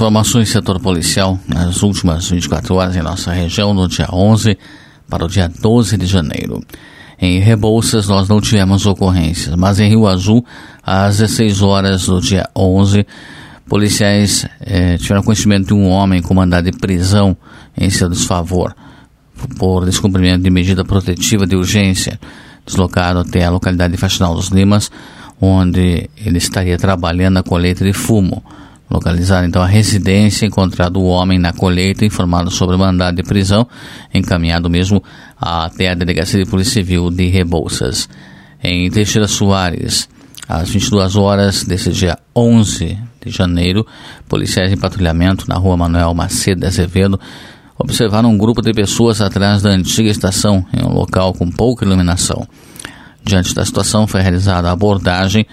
informações do setor policial nas últimas 24 horas em nossa região, no dia 11 para o dia 12 de janeiro. Em Rebouças nós não tivemos ocorrências, mas em Rio Azul, às 16 horas do dia 11, policiais eh, tiveram conhecimento de um homem com mandado de prisão em seu desfavor por descumprimento de medida protetiva de urgência, deslocado até a localidade de Faxinal dos Limas, onde ele estaria trabalhando na colheita de fumo. Localizado então a residência, encontrado o homem na colheita, informado sobre o mandado de prisão, encaminhado mesmo até a Delegacia de Polícia Civil de Rebouças. Em Teixeira Soares, às 22 horas desse dia 11 de janeiro, policiais em patrulhamento na rua Manuel Macedo Azevedo observaram um grupo de pessoas atrás da antiga estação, em um local com pouca iluminação. Diante da situação, foi realizada a abordagem,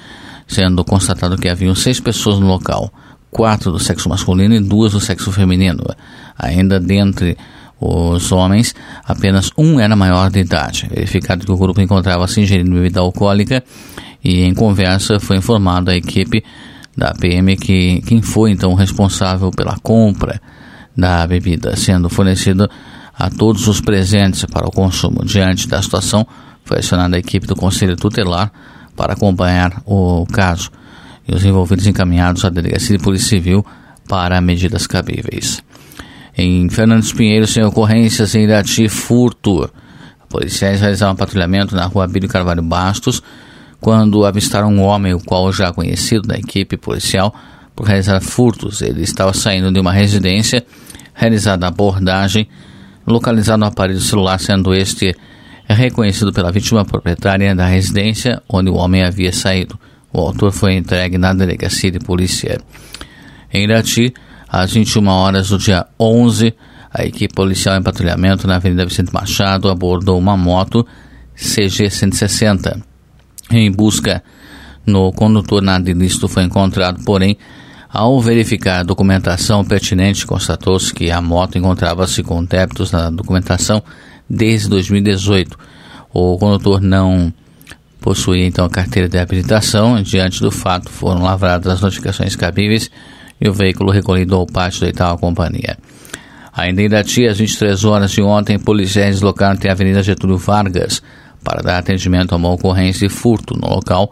sendo constatado que haviam seis pessoas no local quatro do sexo masculino e duas do sexo feminino. Ainda dentre os homens, apenas um era maior de idade. Verificado que o grupo encontrava-se ingerindo bebida alcoólica e em conversa foi informado à equipe da PM que quem foi então responsável pela compra da bebida, sendo fornecido a todos os presentes para o consumo. Diante da situação, foi acionada a equipe do Conselho Tutelar para acompanhar o caso e os envolvidos encaminhados à Delegacia de Polícia Civil para medidas cabíveis. Em Fernandes Pinheiro, sem ocorrências em Irati, furto. Policiais realizaram um patrulhamento na rua Bílio Carvalho Bastos quando avistaram um homem, o qual já conhecido da equipe policial, por realizar furtos. Ele estava saindo de uma residência, realizada a abordagem, localizado no aparelho celular, sendo este reconhecido pela vítima proprietária da residência onde o homem havia saído. O autor foi entregue na delegacia de polícia. Em Irati, às 21 horas do dia 11, a equipe policial em patrulhamento na Avenida Vicente Machado abordou uma moto CG 160. Em busca no condutor, nada ilícito foi encontrado, porém, ao verificar a documentação pertinente, constatou-se que a moto encontrava-se com débitos na documentação desde 2018. O condutor não possuía então a carteira de habilitação. Diante do fato, foram lavradas as notificações cabíveis e o veículo recolhido ao pátio da Itaú Companhia. Ainda em Irati, às 23 horas de ontem, policiais deslocaram até a Avenida Getúlio Vargas para dar atendimento a uma ocorrência de furto no local.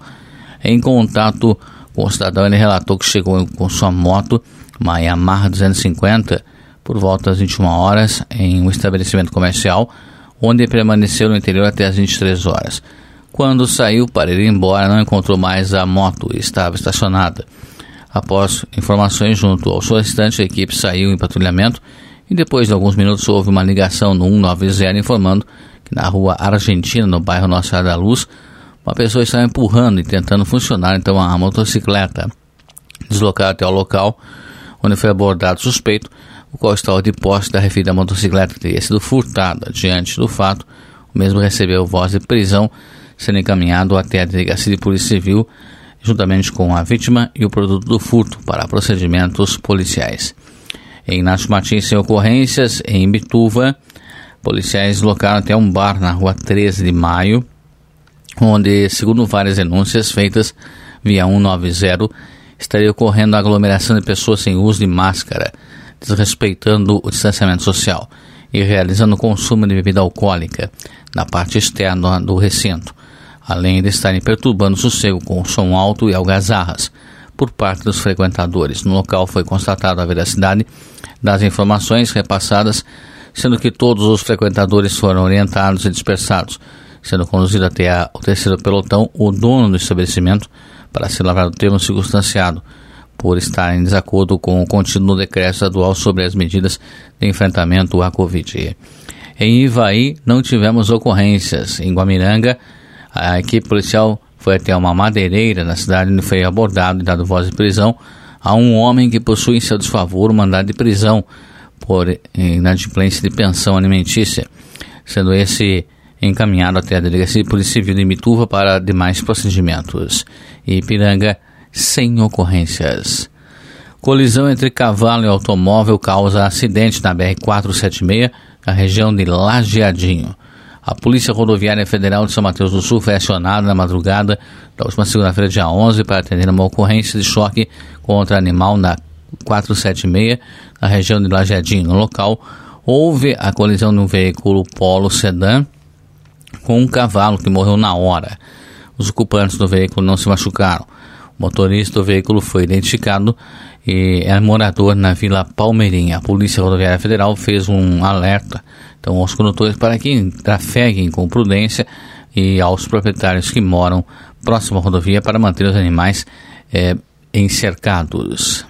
Em contato com o cidadão, ele relatou que chegou com sua moto, uma Yamaha 250, por volta das 21 horas, em um estabelecimento comercial, onde permaneceu no interior até as 23 horas. Quando saiu para ir embora, não encontrou mais a moto e estava estacionada. Após informações junto ao solicitante, a equipe saiu em patrulhamento e depois de alguns minutos houve uma ligação no 190 informando que na rua Argentina, no bairro Nossa Senhora da Luz, uma pessoa estava empurrando e tentando funcionar então a motocicleta. Deslocado até o local, onde foi abordado o suspeito, o qual estava de posse da referida motocicleta que teria sido furtada. Diante do fato, o mesmo recebeu voz de prisão sendo encaminhado até a Delegacia de Polícia Civil, juntamente com a vítima e o produto do furto, para procedimentos policiais. Em Nacho Martins, sem ocorrências, em Bituva, policiais locaram até um bar na rua 13 de maio, onde, segundo várias denúncias feitas via 190, estaria ocorrendo a aglomeração de pessoas sem uso de máscara, desrespeitando o distanciamento social e realizando consumo de bebida alcoólica na parte externa do recinto além de estarem perturbando o sossego com som alto e algazarras por parte dos frequentadores. No local foi constatada a veracidade das informações repassadas, sendo que todos os frequentadores foram orientados e dispersados, sendo conduzido até a, o terceiro pelotão o dono do estabelecimento para ser lavrado termo circunstanciado por estar em desacordo com o contínuo decreto estadual sobre as medidas de enfrentamento à Covid. Em Ivaí não tivemos ocorrências. Em Guamiranga a equipe policial foi até uma madeireira na cidade onde foi abordado e dado voz de prisão a um homem que possui em seu desfavor um mandado de prisão por inadimplência de pensão alimentícia, sendo esse encaminhado até a Delegacia de Polícia Civil de Mituva para demais procedimentos. E Ipiranga, sem ocorrências. Colisão entre cavalo e automóvel causa acidente na BR-476, na região de Lajeadinho. A Polícia Rodoviária Federal de São Mateus do Sul foi acionada na madrugada da última segunda-feira, dia 11, para atender uma ocorrência de choque contra animal na 476, na região de Lajeadinho. No local, houve a colisão de um veículo Polo Sedan com um cavalo que morreu na hora. Os ocupantes do veículo não se machucaram. O motorista do veículo foi identificado e é morador na Vila Palmeirinha. A Polícia Rodoviária Federal fez um alerta então aos condutores para que trafeguem com prudência e aos proprietários que moram próximo à rodovia para manter os animais é, encercados.